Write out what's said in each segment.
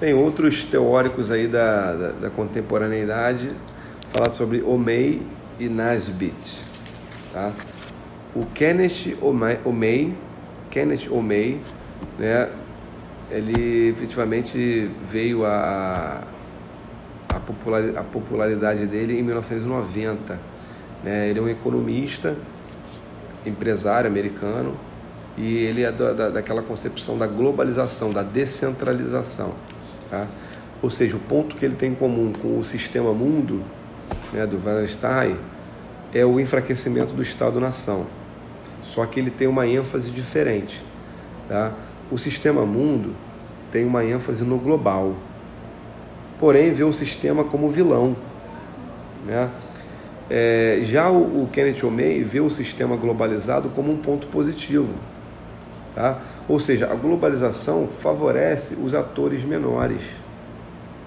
Bem, outros teóricos aí da, da, da contemporaneidade falar sobre Omei e Nasbit, tá? O Kenneth Omei, Kenneth Omei, né, ele efetivamente veio a, a, popular, a popularidade dele em 1990. Né? Ele é um economista, empresário americano, e ele é da, daquela concepção da globalização, da descentralização. Tá? Ou seja, o ponto que ele tem em comum com o sistema mundo, né, do Wallenstein, é o enfraquecimento do Estado-nação. Só que ele tem uma ênfase diferente. Tá? O sistema mundo tem uma ênfase no global, porém vê o sistema como vilão. Né? É, já o, o Kenneth Omei vê o sistema globalizado como um ponto positivo. Tá? Ou seja, a globalização favorece os atores menores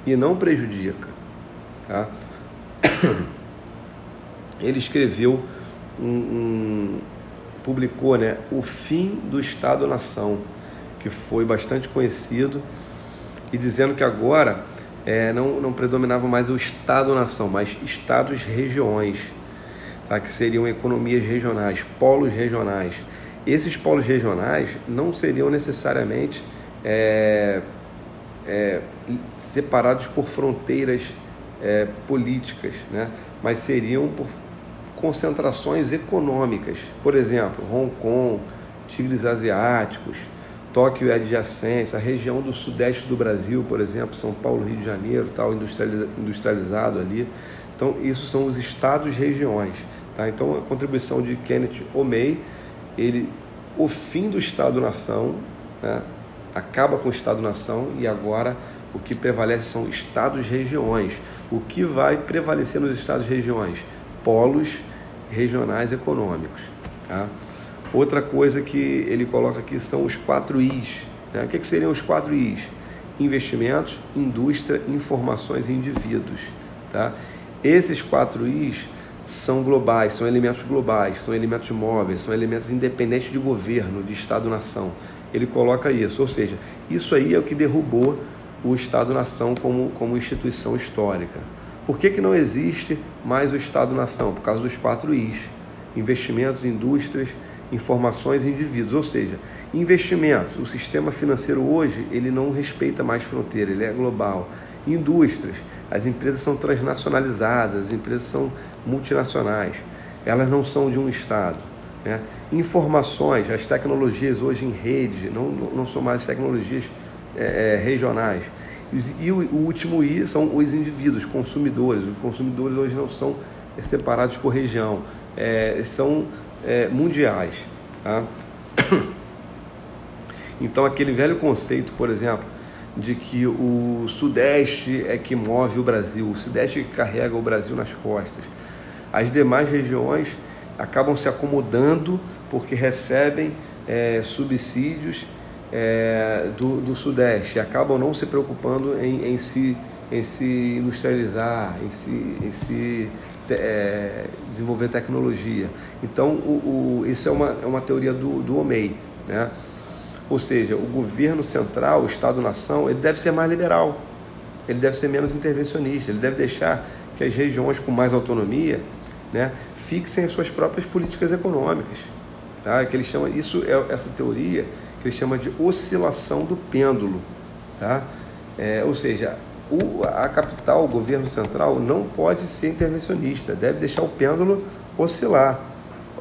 e não prejudica. Tá? Ele escreveu um, um publicou né, O Fim do Estado-Nação, que foi bastante conhecido, e dizendo que agora é, não, não predominava mais o Estado-nação, mas Estados-regiões, tá? que seriam economias regionais, polos regionais. Esses polos regionais não seriam necessariamente é, é, separados por fronteiras é, políticas, né? mas seriam por concentrações econômicas. Por exemplo, Hong Kong, tigres asiáticos, Tóquio e adjacência, a região do sudeste do Brasil, por exemplo, São Paulo, Rio de Janeiro, tal, industrializado ali. Então, isso são os estados-regiões. Tá? Então, a contribuição de Kenneth Omei, ele, o fim do Estado-nação, né? acaba com o Estado-nação e agora o que prevalece são estados-regiões. O que vai prevalecer nos estados-regiões? Polos regionais econômicos. Tá? Outra coisa que ele coloca aqui são os quatro Is. Né? O que, que seriam os quatro Is? Investimentos, indústria, informações e indivíduos. Tá? Esses quatro Is são globais, são elementos globais, são elementos móveis, são elementos independentes de governo, de Estado-nação. Ele coloca isso, ou seja, isso aí é o que derrubou o Estado-nação como, como instituição histórica. Por que, que não existe mais o Estado-nação? Por causa dos quatro Is: investimentos, indústrias, informações e indivíduos. Ou seja, investimentos. O sistema financeiro hoje ele não respeita mais fronteira, ele é global. Indústrias. As empresas são transnacionalizadas, as empresas são multinacionais. Elas não são de um Estado. Né? Informações, as tecnologias hoje em rede não, não são mais tecnologias é, é regionais. E o, último I são os indivíduos, consumidores. Os consumidores hoje não são separados por região, é, são é, mundiais. Tá? Então, aquele velho conceito, por exemplo, de que o Sudeste é que move o Brasil, o Sudeste é que carrega o Brasil nas costas. As demais regiões acabam se acomodando porque recebem é, subsídios é, do, do Sudeste acabam não se preocupando em, em, se, em se industrializar, em se, em se é, desenvolver tecnologia. Então, o, o, isso é uma, é uma teoria do, do OMEI. Né? Ou seja, o governo central, o Estado-nação, ele deve ser mais liberal, ele deve ser menos intervencionista, ele deve deixar que as regiões com mais autonomia né, fixem as suas próprias políticas econômicas. Tá? Que ele chama, isso é essa teoria que ele chama de oscilação do pêndulo. Tá? É, ou seja, o, a capital, o governo central, não pode ser intervencionista, deve deixar o pêndulo oscilar.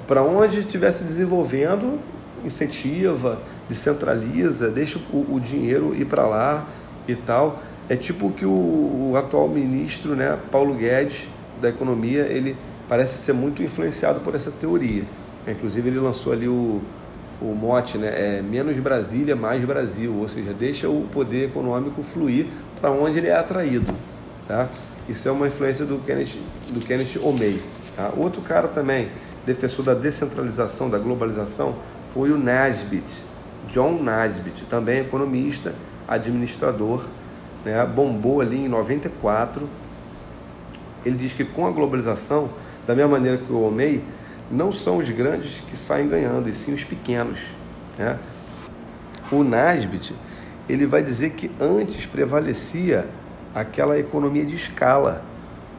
Para onde estiver se desenvolvendo, incentiva, descentraliza, deixa o, o dinheiro ir para lá e tal. É tipo que o, o, atual ministro, né, Paulo Guedes, da Economia, ele parece ser muito influenciado por essa teoria. Inclusive, ele lançou ali o, o mote né, é menos Brasília, mais Brasil, ou seja, deixa o poder econômico fluir para onde ele é atraído. Tá? Isso é uma influência do Kenneth, do Kenneth Omei. Tá? Outro cara também, defensor da descentralização, da globalização, foi o Nasbit, John Nasbit, também economista, administrador, né? bombou ali em 94. Ele diz que com a globalização, da mesma maneira que o Omei, não são os grandes que saem ganhando, e sim os pequenos. Né? O Nasbit ele vai dizer que antes prevalecia aquela economia de escala,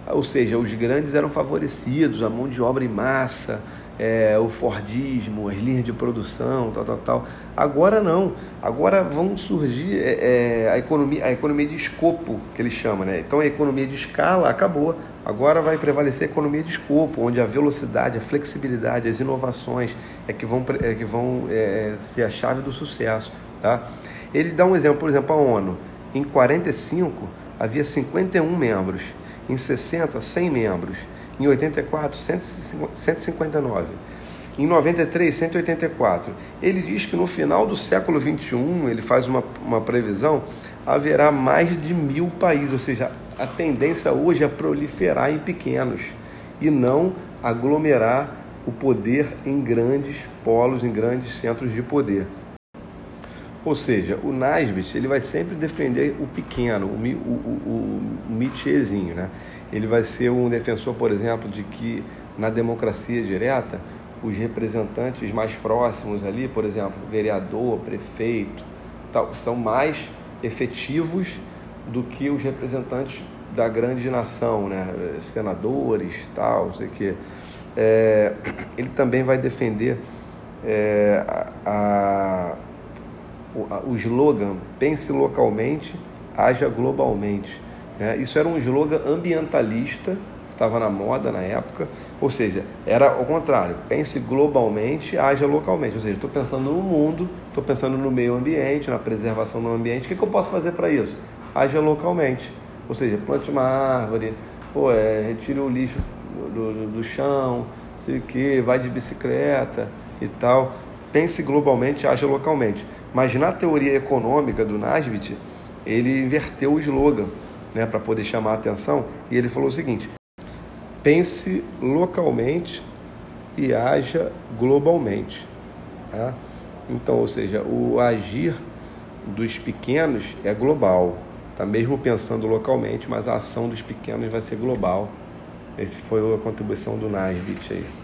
ou seja, os grandes eram favorecidos, a mão de obra em massa, é, o Fordismo, as linhas de produção, tal, tal, tal. Agora não. Agora vão surgir é, é, a, economia, a economia de escopo, que eles chamam, né? Então a economia de escala acabou. Agora vai prevalecer a economia de escopo, onde a velocidade, a flexibilidade, as inovações é que vão, é que vão é, ser a chave do sucesso. Tá? Ele dá um exemplo, por exemplo, a ONU. Em 45 havia 51 membros, em 60 100 membros, em 84, 159. Em 93, 184. Ele diz que no final do século 21, ele faz uma, uma previsão, haverá mais de mil países, ou seja, a tendência hoje é proliferar em pequenos e não aglomerar o poder em grandes polos, em grandes centros de poder. Ou seja, o Nasbit ele vai sempre defender o pequeno, o, o, o, o né? Ele vai ser um defensor, por exemplo, de que na democracia direta os representantes mais próximos ali, por exemplo, vereador, prefeito, tal, são mais efetivos do que os representantes da grande nação, né? senadores, tal, sei o quê. É, ele também vai defender é, a, a, o, o slogan pense localmente, haja globalmente. Né? Isso era um slogan ambientalista, estava na moda na época, ou seja, era ao contrário, pense globalmente, haja localmente. Ou seja, estou pensando no mundo, estou pensando no meio ambiente, na preservação do ambiente, o que, que eu posso fazer para isso? Haja localmente. Ou seja, plante uma árvore, pô, é, retire o lixo do, do, do chão, sei o que, vai de bicicleta e tal. Pense globalmente, haja localmente. Mas na teoria econômica do Nasbit, ele inverteu o slogan né, para poder chamar a atenção, e ele falou o seguinte: pense localmente e haja globalmente. Tá? Então, ou seja, o agir dos pequenos é global, tá mesmo pensando localmente, mas a ação dos pequenos vai ser global. Esse foi a contribuição do Nasbit aí.